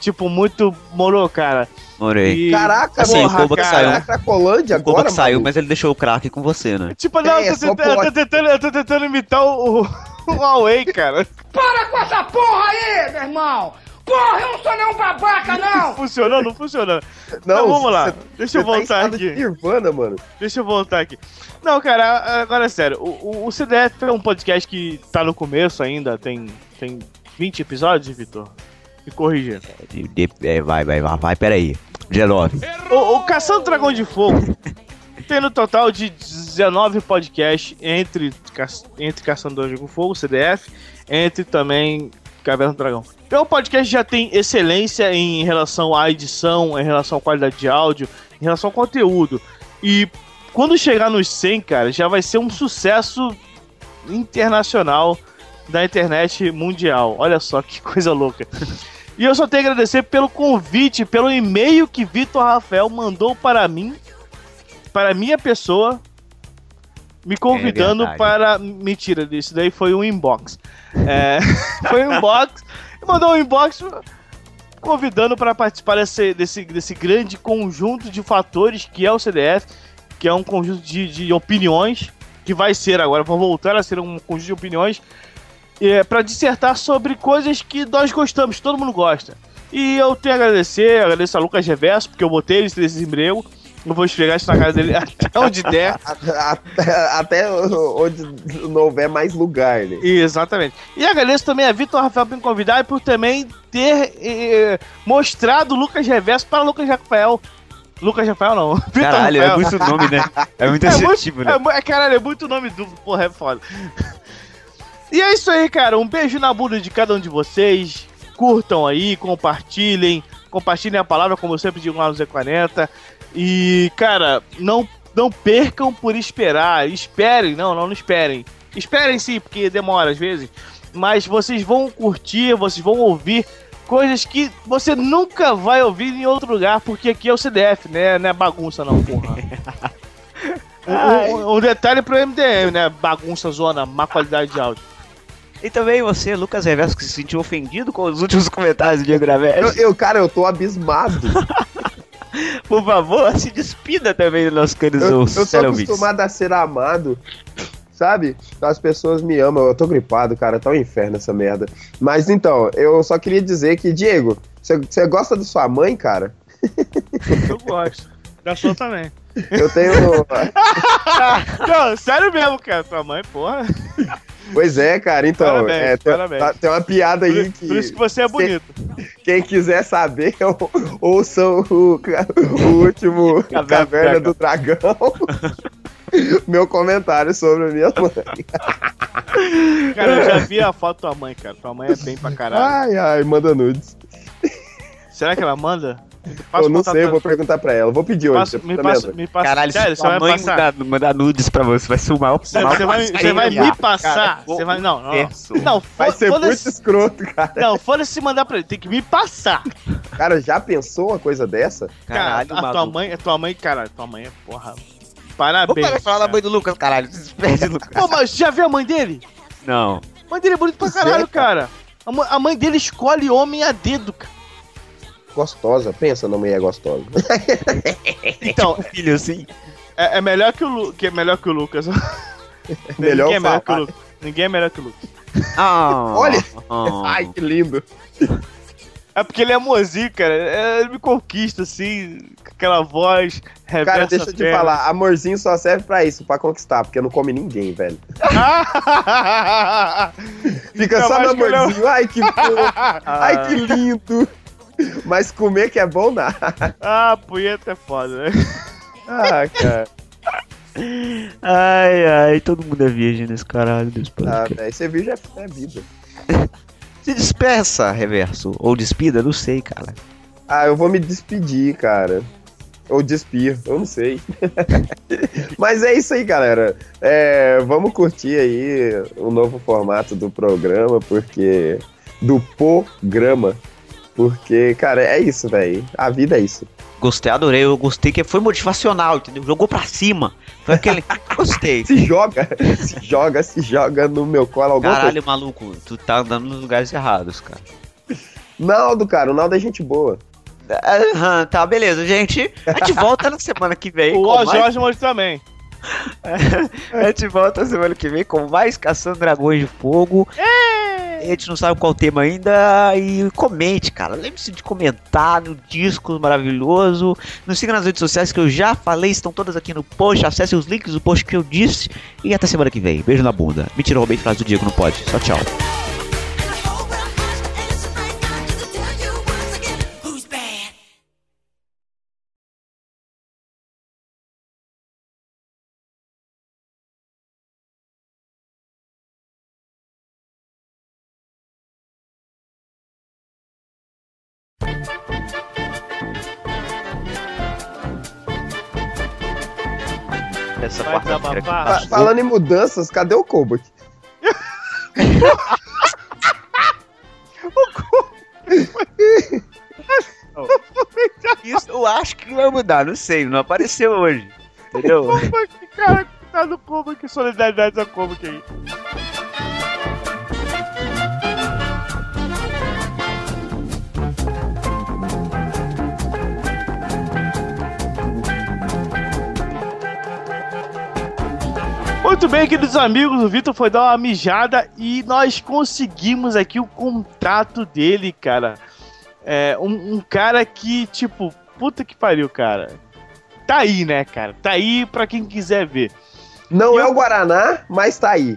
Tipo, muito morou, cara. Morei. E- Caraca, Assim, porra, o Koba que cara. saiu. É Cracolândia O Koba que saiu, mas ele deixou o craque com você, né? Tipo, não, É, eu, tô tentando, eu, tô tentando, eu tô tentando imitar o, o Huawei, cara. Para com essa porra aí, meu irmão! Porra, eu não sou nenhum babaca, não! Funcionou, não funcionou. Não, Então, vamos lá. Deixa eu tá voltar estado aqui. de Nirvana, mano. Deixa eu voltar aqui. Não, cara, agora é sério. O, o, o CDF é um podcast que tá no começo ainda, tem, tem 20 episódios, Vitor? Me corrigir. É, vai, vai, vai, vai, peraí. 19. O, o Caçando Dragão de Fogo tem no total de 19 podcasts entre, entre Caçando Dragão de Fogo, CDF, entre também Caverna do Dragão. Então o podcast já tem excelência em relação à edição, em relação à qualidade de áudio, em relação ao conteúdo. E quando chegar nos 100, cara, já vai ser um sucesso internacional da internet mundial. Olha só que coisa louca. E eu só tenho a agradecer pelo convite, pelo e-mail que Vitor Rafael mandou para mim, para minha pessoa, me convidando verdade. para. Mentira, isso daí foi um inbox. É, foi um inbox. Mandou um inbox convidando para participar desse, desse, desse grande conjunto de fatores que é o CDF, que é um conjunto de, de opiniões, que vai ser agora, vai voltar a ser um conjunto de opiniões é, para dissertar sobre coisas que nós gostamos, todo mundo gosta. E eu tenho a agradecer, agradeço a Lucas Reverso, porque eu botei ele nesse emprego. Eu vou esfregar isso na cara dele até onde der. Até, até onde não houver mais lugar, né? Exatamente. E agradeço também a Vitor Rafael por me convidar e por também ter eh, mostrado o Lucas Reverso para Lucas Rafael. Lucas Rafael não. Vitor Caralho, é Rafael. muito nome, né? É muito assertivo, né? É, mu- é, caralho, é muito nome duplo, porra, é foda. E é isso aí, cara. Um beijo na bunda de cada um de vocês. Curtam aí, compartilhem. Compartilhem a palavra, como eu sempre digo lá no Z40. E, cara, não, não percam por esperar. Esperem, não, não, não esperem. Esperem sim, porque demora às vezes. Mas vocês vão curtir, vocês vão ouvir coisas que você nunca vai ouvir em outro lugar, porque aqui é o CDF, né? Não é bagunça, não, porra. Um, um- um detalhe pro MDM, né? Bagunça, zona, má qualidade de áudio. E também você, Lucas Reverso, que se sentiu ofendido com os últimos comentários do Diego Gravelli. Eu, eu, cara, eu tô abismado. Por favor, se despida também do nosso querido Eu, eu tô acostumado a ser amado, sabe? As pessoas me amam. Eu tô gripado, cara. Tá um inferno essa merda. Mas então, eu só queria dizer que, Diego, você- você gosta da sua mãe, cara? Eu gosto. Da sua também. Eu tenho. Não, sério mesmo, cara. Tua mãe, porra. Pois é, cara. Então, Parabéns, é, tem, parabéns. tá- tem uma piada aí que. Por isso que você é bonito. Quem quiser saber, ou- ouçam o, o último Caverna do Dragão. Meu comentário sobre a minha mãe. Cara, eu já vi a foto da tua mãe, cara. Tua mãe é bem pra caralho. Ai, ai, manda nudes. Será que ela manda? Eu não sei, eu vou perguntar pra ela. Vou pedir hoje. Me tá passa- vendo? me passa- Caralho, Sério, se você sua vai mãe passar? mandar, mandar nudes pra você, vai ser o maior Você, vai, você vai me passar. Cara, você vai. Não, não. Não, Vai ser muito foda-se. escroto, cara. Não, foda-se se mandar pra ele. Tem que me passar. Cara, já pensou uma coisa dessa? Cara, Caralho, a tua maluco. mãe, a tua mãe, cara, tua mãe é porra. Parabéns. de falar da cara. mãe do Lucas, caralho. Despede, Lucas. Pô, mas já viu a mãe dele? Não. A mãe dele é bonita pra Pois é, caralho, cara. A mãe dele escolhe homem a dedo, cara. Gostosa, pensa na mulher gostosa. Então, Filho, assim. é, é melhor que o Lu, que é melhor que o Lucas. Melhor Ninguém é melhor que o. Lucas. Ninguém é melhor que o Lucas. Ah, Olha! ah. Ai, que lindo. É porque ele é mozinho, cara. É, Ele me conquista, assim, com aquela voz. Cara, deixa eu te falar, amorzinho só serve pra isso, pra conquistar, porque não come ninguém, velho. Fica só no que amorzinho, ai que fofo, ai que lindo. Mas comer que é bom, nada. ah, punheta é foda, né? Ah, cara. Ai, ai, todo mundo é virgem nesse caralho desse Ah, velho, você viu já é vida. Se despeça, reverso. Ou despida, não sei, cara. Ah, eu vou me despedir, cara. Ou despir, eu não sei. Mas é isso aí, galera. É, vamos curtir aí o novo formato do programa, porque. Do programa. Porque, cara, é isso, velho. A vida é isso. Gostei, adorei. Eu gostei que foi motivacional, entendeu? Jogou pra cima. Foi aquele. Gostei. Se joga, se joga, se joga no meu colo. Alguma Caralho, maluco, tu tá andando nos lugares errados, cara. coisa. Naldo, cara, o Naldo é gente boa. Aham, tá, beleza, gente. A gente volta na semana que vem. O mais- Jorge Monte também. A gente volta semana que vem com mais Caçando Dragões de Fogo. A gente não sabe qual tema ainda. E comente, cara. Lembre-se de comentar no disco maravilhoso. Nos siga nas redes sociais que eu já falei, estão todas aqui no post. Acesse os links do post que eu disse. E até semana que vem. Beijo na bunda. Mentira, roubei frase do Diego, não pode. Só tchau. Essa Vai quarta-feira. Fa- falando em mudanças, cadê o Kobo? Isso eu acho que vai mudar, não sei, não apareceu hoje. Entendeu? Que cara que tá no combo aqui, solidariedade da combo aqui. Muito bem, queridos amigos, o Vitor foi dar uma mijada e nós conseguimos aqui o contrato dele, cara. É, um, um cara que, tipo, puta que pariu, cara. Tá aí, né, cara? Tá aí pra quem quiser ver. Não é o Guaraná, mas tá aí.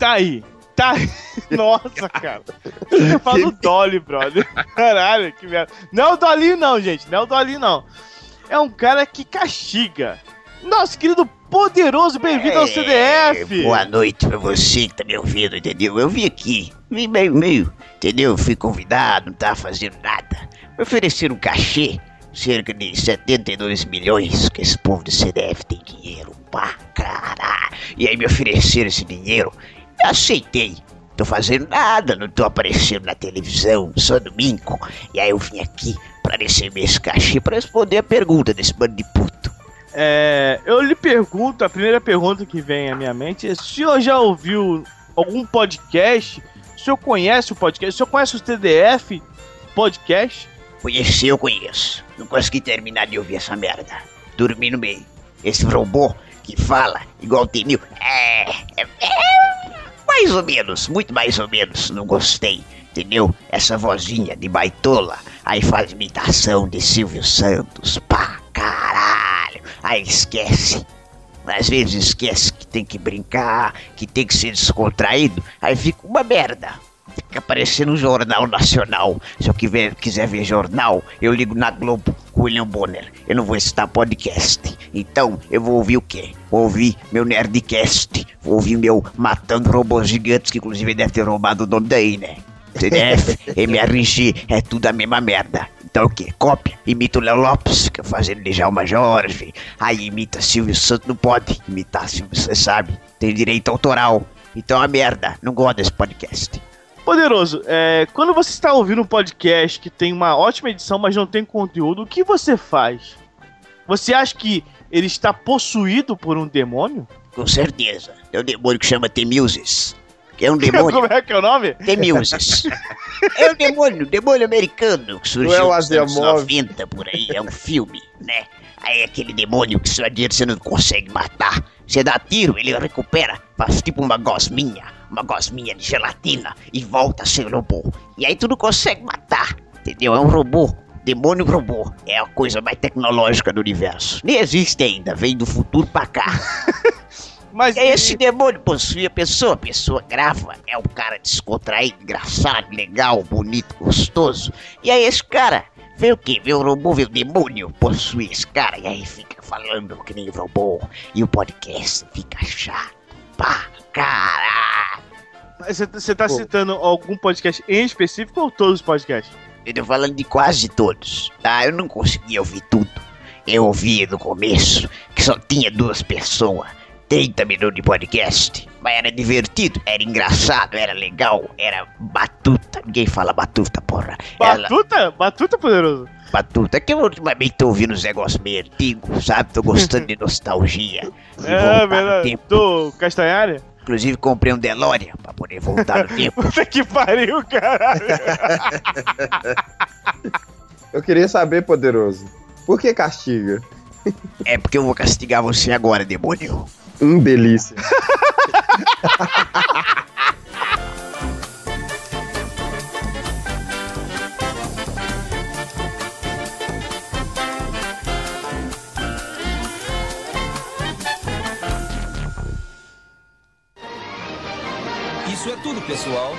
Tá aí. Tá aí. Nossa, cara. Fala do Dolly, brother. Caralho, que merda. Não é o Dolly, não, gente. Não é o Dolly, não. É um cara que castiga. Nosso querido poderoso, bem-vindo ao CDF. É, Boa noite pra você que tá me ouvindo, entendeu? Eu vim aqui, vim meio, meio, entendeu? Fui convidado, não tava fazendo nada. Me ofereceram um cachê, cerca de 72 milhões, que esse povo do CDF tem dinheiro pra caralho. E aí me ofereceram esse dinheiro, eu aceitei. Tô fazendo nada, não tô aparecendo na televisão, só domingo. E aí eu vim aqui pra receber esse cachê pra responder a pergunta desse bando de puto. É, eu lhe pergunto, a primeira pergunta que vem à minha mente é: o senhor já ouviu algum podcast? O senhor conhece o podcast? O senhor conhece o TDF podcast? Conhecer eu conheço. Não consegui terminar de ouvir essa merda. Dormi no meio. Esse robô que fala igual tem mil. É, é, é. Mais ou menos, muito mais ou menos. Não gostei. Entendeu? Essa vozinha de baitola. Aí faz imitação de Silvio Santos. Pá, caralho. Aí esquece. Às vezes esquece que tem que brincar, que tem que ser descontraído. Aí fica uma merda. Fica aparecendo no Jornal Nacional. Se eu quiser, quiser ver jornal, eu ligo na Globo com William Bonner. Eu não vou escutar podcast. Então, eu vou ouvir o quê? Vou ouvir meu Nerdcast. Vou ouvir meu Matando Robôs Gigantes, que inclusive deve ter roubado o nome daí, né? CDF, MRG, é tudo a mesma merda. Então o quê? Cópia. Imita o Léo Lopes, fica fazendo Djalma Jorge. Aí imita Silvio Santos, não pode imitar Silvio Santos, sabe? Tem direito autoral. Então é uma merda. Não gosto desse podcast. Poderoso, é, quando você está ouvindo um podcast que tem uma ótima edição, mas não tem conteúdo, o que você faz? Você acha que ele está possuído por um demônio? Com certeza. É um demônio que chama Temuses. É um demônio. Como é que é o nome? Temuses. é um demônio, demônio americano que surgiu Não é nos anos Asimov. 90 por aí. É um filme, né? Aí é aquele demônio que só adianta você não consegue matar. Você dá tiro, ele recupera, faz tipo uma gosminha, uma gosminha de gelatina e volta a ser robô. E aí tu não consegue matar, entendeu? É um robô. Demônio robô é a coisa mais tecnológica do universo. Nem existe ainda, vem do futuro pra cá. Mas é esse demônio possui a pessoa, a pessoa grava, é um cara descontraído, engraçado, legal, bonito, gostoso. E aí esse cara vê o quê? Vê o robô, vê o demônio, possui esse cara, e aí fica falando que nem robô. E o podcast fica chato. Pá, caralho. Mas Você, tá citando algum podcast em específico ou todos os podcasts? Eu tô falando de quase todos, tá? Eu não conseguia ouvir tudo. Eu ouvia no começo que só tinha duas pessoas. 30 minutos de podcast. Mas era divertido, era engraçado, era legal, era batuta. Ninguém fala batuta, porra. Ela- Batuta? Batuta, poderoso? Batuta, que eu ultimamente tô ouvindo uns negócios meio antigos, sabe? Tô gostando de nostalgia. De É, verdade. tempo. Do Castanhari? Inclusive comprei um DeLorean pra poder voltar no tempo. Puta que pariu, caralho. Eu queria saber, poderoso, por que castiga? É porque eu vou castigar você agora, demônio. Um delícia. Isso é tudo, pessoal.